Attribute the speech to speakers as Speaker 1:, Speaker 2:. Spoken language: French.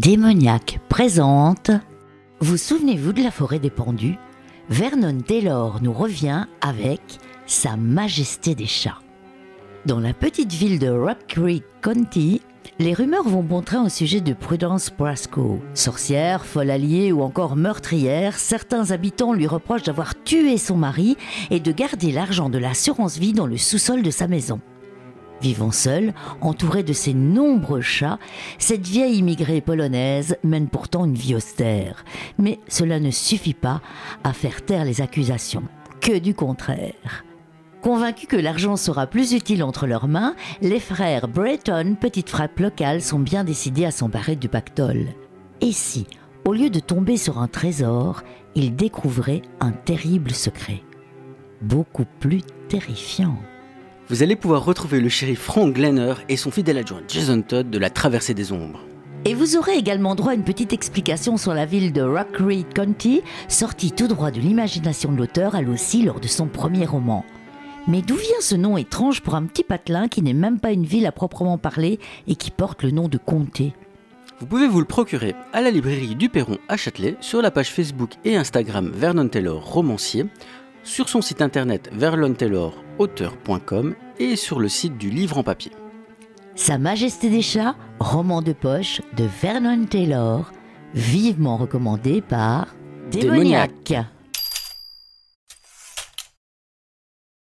Speaker 1: Démoniaque présente. Vous souvenez-vous de la forêt des pendus? Vernon Taylor nous revient avec Sa Majesté des chats. Dans la petite ville de Rock Creek County, les rumeurs vont bon train au sujet de Prudence Brasco. Sorcière, folle alliée ou encore meurtrière, certains habitants lui reprochent d'avoir tué son mari et de garder l'argent de l'assurance vie dans le sous-sol de sa maison. Vivant seule, entourée de ses nombreux chats, cette vieille immigrée polonaise mène pourtant une vie austère. Mais cela ne suffit pas à faire taire les accusations. Que du contraire. Convaincus que l'argent sera plus utile entre leurs mains, les frères Breton, petite frappe locale, sont bien décidés à s'emparer du pactole. Et si, au lieu de tomber sur un trésor, ils découvraient un terrible secret Beaucoup plus terrifiant
Speaker 2: vous allez pouvoir retrouver le shérif Frank Glenner et son fidèle adjoint Jason Todd de la Traversée des Ombres.
Speaker 1: Et vous aurez également droit à une petite explication sur la ville de Rock Creek County, sortie tout droit de l'imagination de l'auteur, elle aussi, lors de son premier roman. Mais d'où vient ce nom étrange pour un petit patelin qui n'est même pas une ville à proprement parler et qui porte le nom de comté?
Speaker 2: Vous pouvez vous le procurer à la librairie du Perron à Châtelet, sur la page Facebook et Instagram Vernon Taylor Romancier, sur son site internet verlontaylorauteur.com et sur le site du livre en papier.
Speaker 1: Sa Majesté des chats, roman de poche de Vernon Taylor, vivement recommandé par
Speaker 2: Démoniaque.